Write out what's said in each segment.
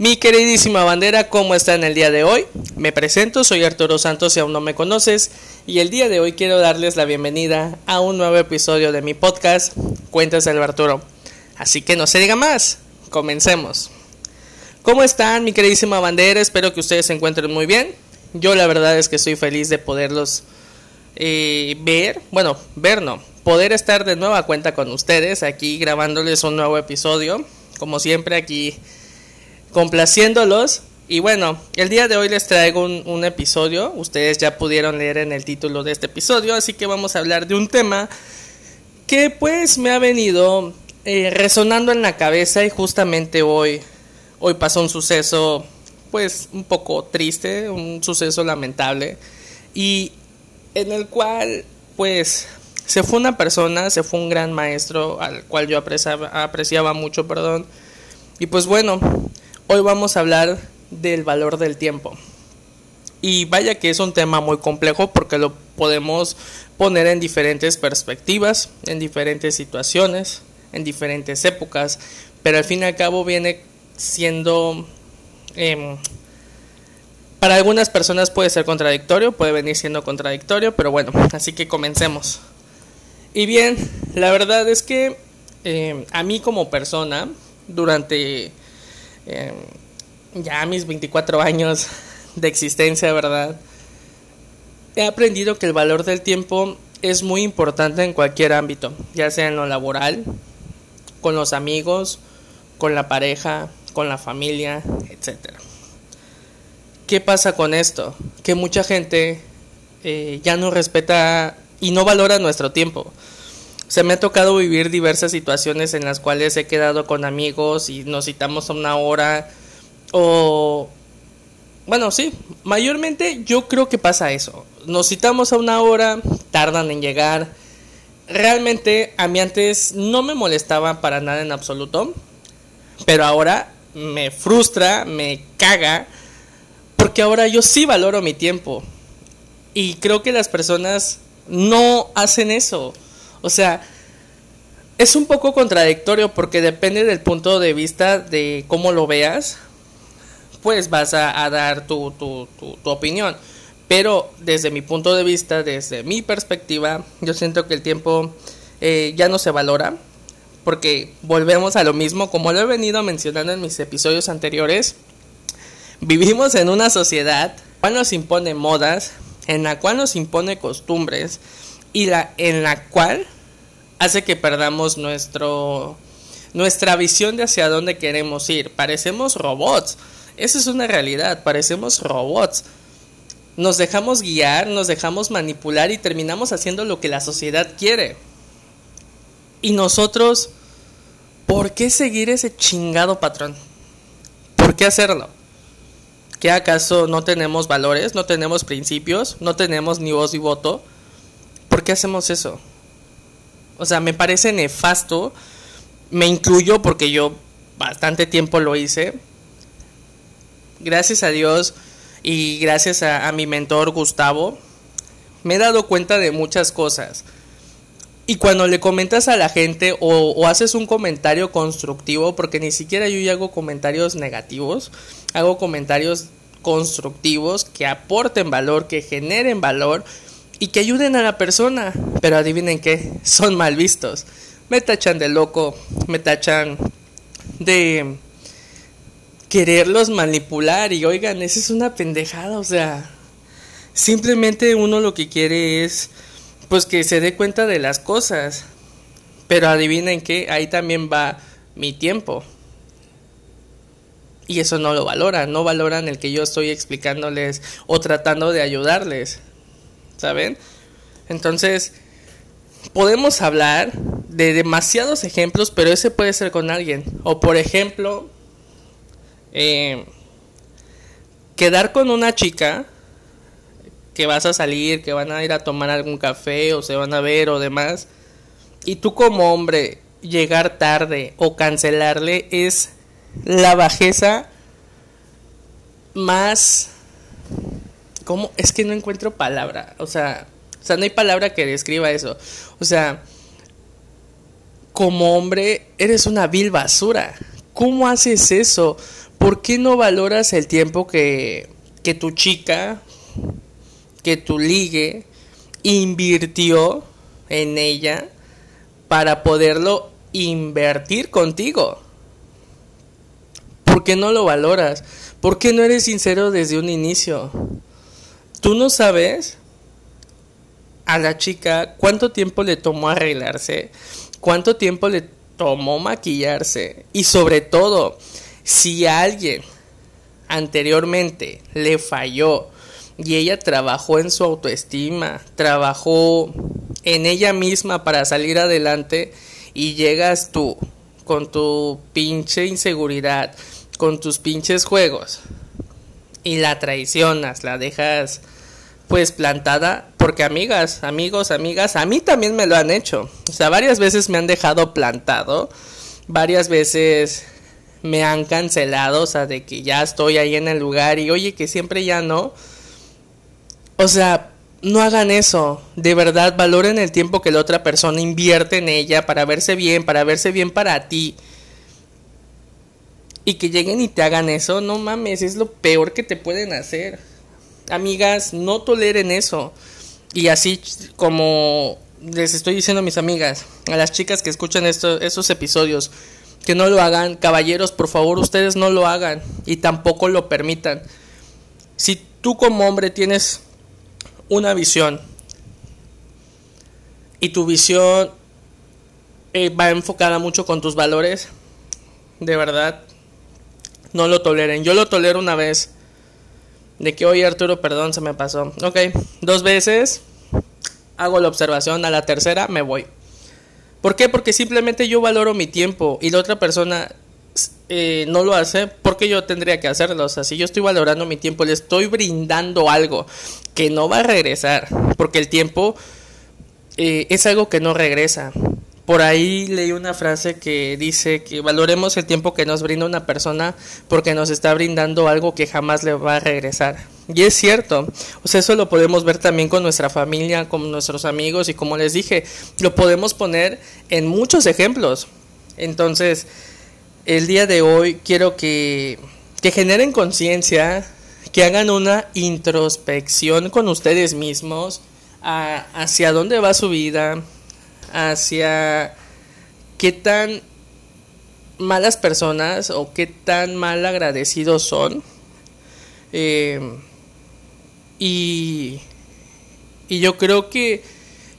Mi queridísima bandera, ¿cómo está en el día de hoy? Me presento, soy Arturo Santos si aún no me conoces y el día de hoy quiero darles la bienvenida a un nuevo episodio de mi podcast Cuentas del Arturo. Así que no se diga más, comencemos. ¿Cómo están mi queridísima bandera? Espero que ustedes se encuentren muy bien. Yo la verdad es que estoy feliz de poderlos eh, ver, bueno, ver no, poder estar de nueva cuenta con ustedes aquí grabándoles un nuevo episodio. Como siempre aquí complaciéndolos. Y bueno, el día de hoy les traigo un, episodio, ustedes ya pudieron leer en el título de este episodio, así que vamos a hablar de un tema que pues me ha venido eh, resonando en la cabeza y justamente hoy, hoy pasó un suceso pues un poco triste, un suceso lamentable y en el cual pues se fue una persona, se fue un gran maestro al cual yo apreciaba, apreciaba mucho, perdón. Y pues bueno, Hoy vamos a hablar del valor del tiempo. Y vaya que es un tema muy complejo porque lo podemos poner en diferentes perspectivas, en diferentes situaciones, en diferentes épocas, pero al fin y al cabo viene siendo... Em, para algunas personas puede ser contradictorio, puede venir siendo contradictorio, pero bueno, así que comencemos. Y bien, la verdad es que em, a mí como persona, durante Em, ya mis 24 años de existencia, ¿verdad? He aprendido que el valor del tiempo es muy importante en cualquier ámbito, ya sea en lo laboral, con los amigos, con la pareja, con la familia, etc. ¿Qué pasa con esto? Que mucha gente eh, ya no respeta y no valora nuestro tiempo. Se me ha tocado vivir diversas situaciones en las cuales he quedado con amigos y nos citamos a una hora o... Bueno, sí, mayormente yo creo que pasa eso. Nos citamos a una hora, tardan en llegar. Realmente a mí antes no me molestaba para nada en absoluto, pero ahora me frustra, me caga, porque ahora yo sí valoro mi tiempo. Y creo que las personas no hacen eso. O sea, es un poco contradictorio porque depende del punto de vista de cómo lo veas, pues vas a, dar tu, tu, tu, opinión. Pero desde mi punto de vista, desde mi perspectiva, yo siento que el tiempo eh, ya no se valora. Porque volvemos a lo mismo, como lo he venido mencionando en mis episodios anteriores. Vivimos en una sociedad cual nos impone modas, en la cual nos impone costumbres, y la, en la cual hace que perdamos nuestro, nuestra visión de hacia dónde queremos ir. Parecemos robots. Esa es una realidad, parecemos robots. Nos dejamos guiar, nos dejamos manipular y terminamos haciendo lo que la sociedad quiere. Y nosotros, ¿por qué seguir ese chingado patrón? ¿Por qué hacerlo? ¿Qué acaso no tenemos valores, no tenemos principios, no tenemos ni voz ni voto? ¿Por qué hacemos eso? O sea, me parece nefasto. Me incluyo porque yo bastante tiempo lo hice. Gracias a Dios y gracias a, mi mentor Gustavo, me he dado cuenta de muchas cosas. Y cuando le comentas a la gente o, o, haces un comentario constructivo, porque ni siquiera yo ya hago comentarios negativos, hago comentarios constructivos que aporten valor, que generen valor, y que ayuden a la persona. Pero adivinen qué, son mal vistos. Me tachan de loco, me tachan de quererlos manipular y oigan, esa es una pendejada, o sea, simplemente uno lo que quiere es pues que se dé cuenta de las cosas. Pero adivinen qué, ahí también va mi tiempo. Y eso no lo valoran, no valoran el que yo estoy explicándoles o tratando de ayudarles. ¿Saben? Entonces, podemos hablar de demasiados ejemplos, pero ese puede ser con alguien. O por ejemplo, eh, quedar con una chica que vas a salir, que van a ir a tomar algún café o se van a ver o demás, y tú como hombre llegar tarde o cancelarle es la bajeza más ¿Cómo? Es que no encuentro palabra. O sea, o sea, no hay palabra que describa eso. O sea, como hombre, eres una vil basura. ¿Cómo haces eso? ¿por qué no valoras el tiempo que, que tu chica, que tu ligue, invirtió en ella para poderlo invertir contigo? ¿Por qué no lo valoras? ¿Por qué no eres sincero desde un inicio? Tú no sabes a la chica cuánto tiempo le tomó arreglarse, cuánto tiempo le tomó maquillarse y sobre todo, si alguien anteriormente le falló y ella trabajó en su autoestima, trabajó en ella misma para salir adelante y llegas tú con tu pinche inseguridad, con tus pinches juegos y la traicionas, la dejas pues plantada, porque amigas, amigos, amigas, a mí también me lo han hecho. O sea, varias veces me han dejado plantado, varias veces me han cancelado, o sea, de que ya estoy ahí en el lugar y oye, que siempre ya no. O sea, no hagan eso. De verdad, valoren el tiempo que la otra persona invierte en ella para verse bien, para verse bien para ti y que lleguen y te hagan eso, no mames, es lo peor que te pueden hacer. Amigas, no toleren eso. Y así como les estoy diciendo a mis amigas, a las chicas que escuchan esto, estos episodios, que no lo hagan. Caballeros, por favor, ustedes no lo hagan y tampoco lo permitan. Si tú como hombre tienes una visión y tu visión eh, va enfocada mucho con tus valores, de verdad, no lo toleren. Yo lo tolero una vez. De que, oye Arturo, perdón, se me pasó. Ok, dos veces. Hago la observación. A la tercera me voy. ¿Por qué? Porque simplemente yo valoro mi tiempo y la otra persona eh, no lo hace, porque yo tendría que hacerlo. O sea, si yo estoy valorando mi tiempo, le estoy brindando algo que no va a regresar, porque el tiempo eh, es algo que no regresa. Por ahí leí una frase que dice que valoremos el tiempo que nos brinda una persona porque nos está brindando algo que jamás le va a regresar. Y es cierto, o sea, eso lo podemos ver también con nuestra familia, con nuestros amigos y como les dije, lo podemos poner en muchos ejemplos. Entonces, el día de hoy quiero que, que generen conciencia, que hagan una introspección con ustedes mismos hacia dónde va su vida, hacia qué tan malas personas o qué tan mal agradecidos son. Eh, y, y yo creo que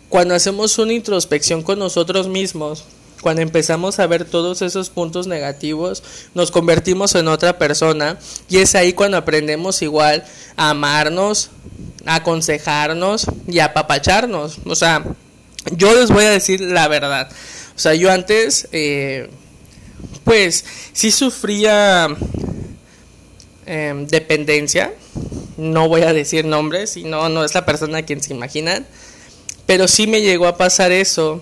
cuando hacemos una introspección con nosotros mismos, cuando empezamos a ver todos esos puntos negativos, nos convertimos en otra persona y es ahí cuando aprendemos igual a amarnos, a aconsejarnos y a apapacharnos. O sea, yo les voy a decir la verdad. O sea, yo antes, eh, pues, sí sufría em, dependencia. No voy a decir nombres, no, no es la persona a quien se imaginan. Pero sí me llegó a pasar eso.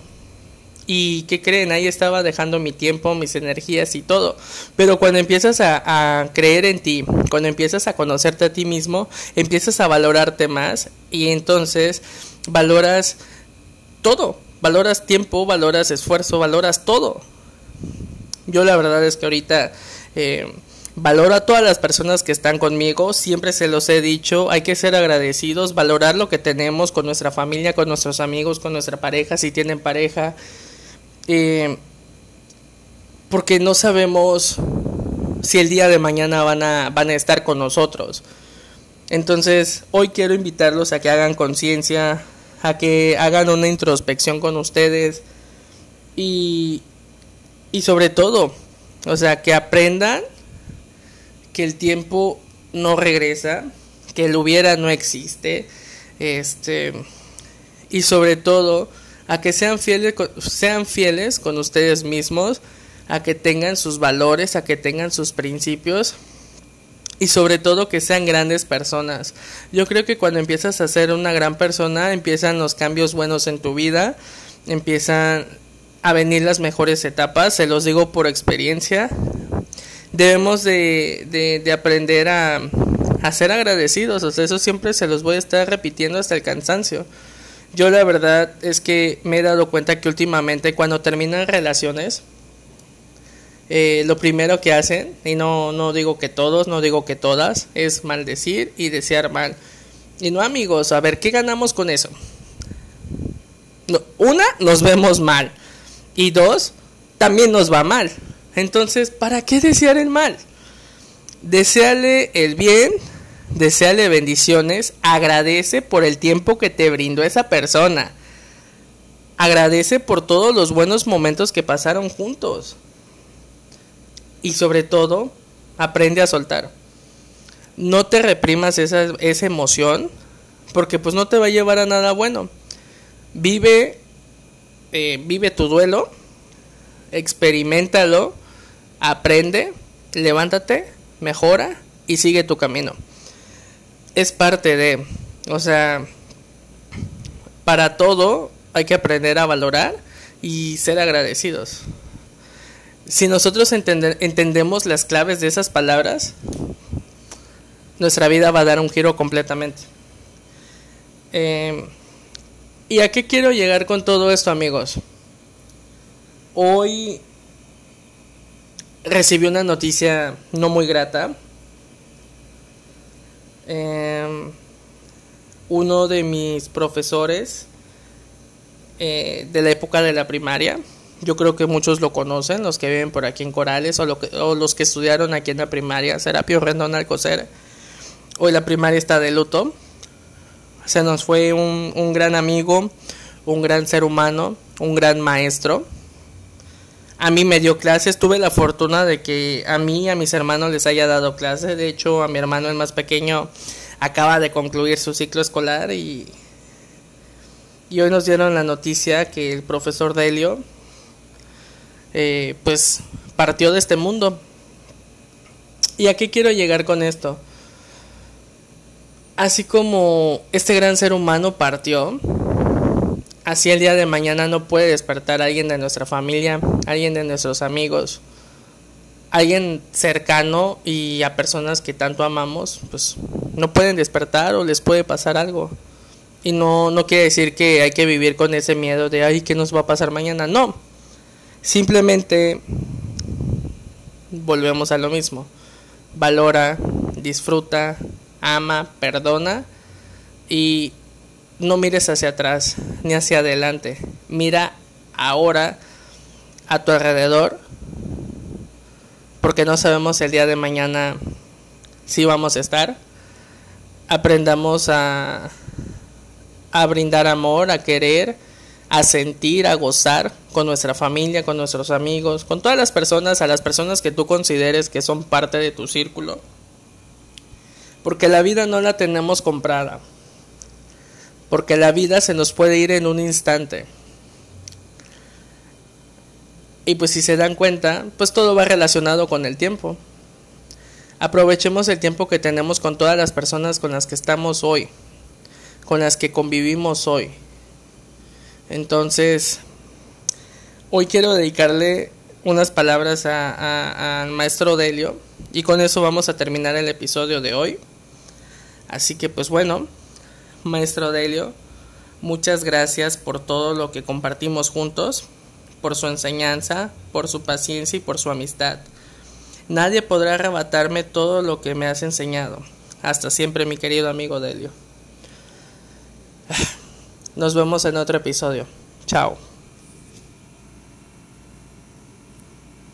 Y ¿qué creen? Ahí estaba dejando mi tiempo, mis energías y todo. Pero cuando empiezas a, a, creer en ti, cuando empiezas a conocerte a ti mismo, empiezas a valorarte más y entonces valoras todo. Valoras tiempo, valoras esfuerzo, valoras todo. Yo la verdad es que ahorita eh, valoro a todas las personas que están conmigo, siempre se los he dicho, hay que ser agradecidos, valorar lo que tenemos con nuestra familia, con nuestros amigos, con nuestra pareja, si tienen pareja, eh, porque no sabemos si el día de mañana van a, van a estar con nosotros. Entonces, hoy quiero invitarlos a que hagan conciencia, a que hagan una introspección con ustedes y, y sobre todo, o sea, que aprendan que el tiempo no regresa, que el hubiera no existe, este, y sobre todo a que sean fieles, sean fieles con ustedes mismos, a que tengan sus valores, a que tengan sus principios y sobre todo que sean grandes personas. Yo creo que cuando empiezas a ser una gran persona, empiezan los cambios buenos en tu vida, empiezan a venir las mejores etapas, se los digo por experiencia. Debemos de, de, aprender a, ser agradecidos, o sea, eso siempre se los voy a estar repitiendo hasta el cansancio. Yo la verdad es que me he dado cuenta que últimamente cuando terminan relaciones, eh, lo primero que hacen, y no, no digo que todos, no digo que todas, es maldecir y desear mal. Y no amigos, a ver, ¿qué ganamos con eso? una, nos vemos mal. Y dos, también nos va mal. Entonces, ¿para qué desear el mal? Deseale el bien, deseale bendiciones, agradece por el tiempo que te brindó esa persona. Agradece por todos los buenos momentos que pasaron juntos. Y sobre todo, aprende a soltar. No te reprimas esa, esa emoción porque pues no te va a llevar a nada bueno. Vive, eh, vive tu duelo, experimentalo, aprende, levántate, mejora y sigue tu camino. Es parte de, o sea, para todo hay que aprender a valorar y ser agradecidos. Si nosotros entendemos las claves de esas palabras, nuestra vida va a dar un giro completamente. Eh, ¿Y a qué quiero llegar con todo esto, amigos? Hoy recibí una noticia no muy grata. Em, uno de mis profesores eh, de la época de la primaria, yo creo que muchos lo conocen, los que viven por aquí en Corales o, los que estudiaron aquí en la primaria, Serapio Rendón Alcocer. Hoy la primaria está de luto. Se nos fue un, un gran amigo, un gran ser humano, un gran maestro a mí me dio clases, tuve la fortuna de que a mí y a mis hermanos les haya dado clases, de hecho a mi hermano el más pequeño acaba de concluir su ciclo escolar y, y hoy nos dieron la noticia que el profesor Delio eh, pues partió de este mundo. ¿Y a qué quiero llegar con esto? Así como este gran ser humano partió, Así el día de mañana no puede despertar alguien de nuestra familia, alguien de nuestros amigos, alguien cercano y a personas que tanto amamos, pues no pueden despertar o les puede pasar algo. Y no, no quiere decir que hay que vivir con ese miedo de, ay, ¿qué nos va a pasar mañana? No. Simplemente volvemos a lo mismo. Valora, disfruta, ama, perdona y no mires hacia atrás ni hacia adelante. Mira ahora a tu alrededor porque no sabemos el día de mañana si vamos a estar. Aprendamos a, a brindar amor, a querer, a sentir, a gozar con nuestra familia, con nuestros amigos, con todas las personas, a las personas que tú consideres que son parte de tu círculo. Porque la vida no la tenemos comprada porque la vida se nos puede ir en un instante. Y pues si se dan cuenta, pues todo va relacionado con el tiempo. Aprovechemos el tiempo que tenemos con todas las personas con las que estamos hoy, con las que convivimos hoy. Entonces, hoy quiero dedicarle unas palabras al maestro Delio y con eso vamos a terminar el episodio de hoy. Así que pues bueno, maestro Delio. Muchas gracias por todo lo que compartimos juntos, por su enseñanza, por su paciencia y por su amistad. Nadie podrá arrebatarme todo lo que me has enseñado. Hasta siempre, mi querido amigo Delio. Nos vemos en otro episodio. Chao.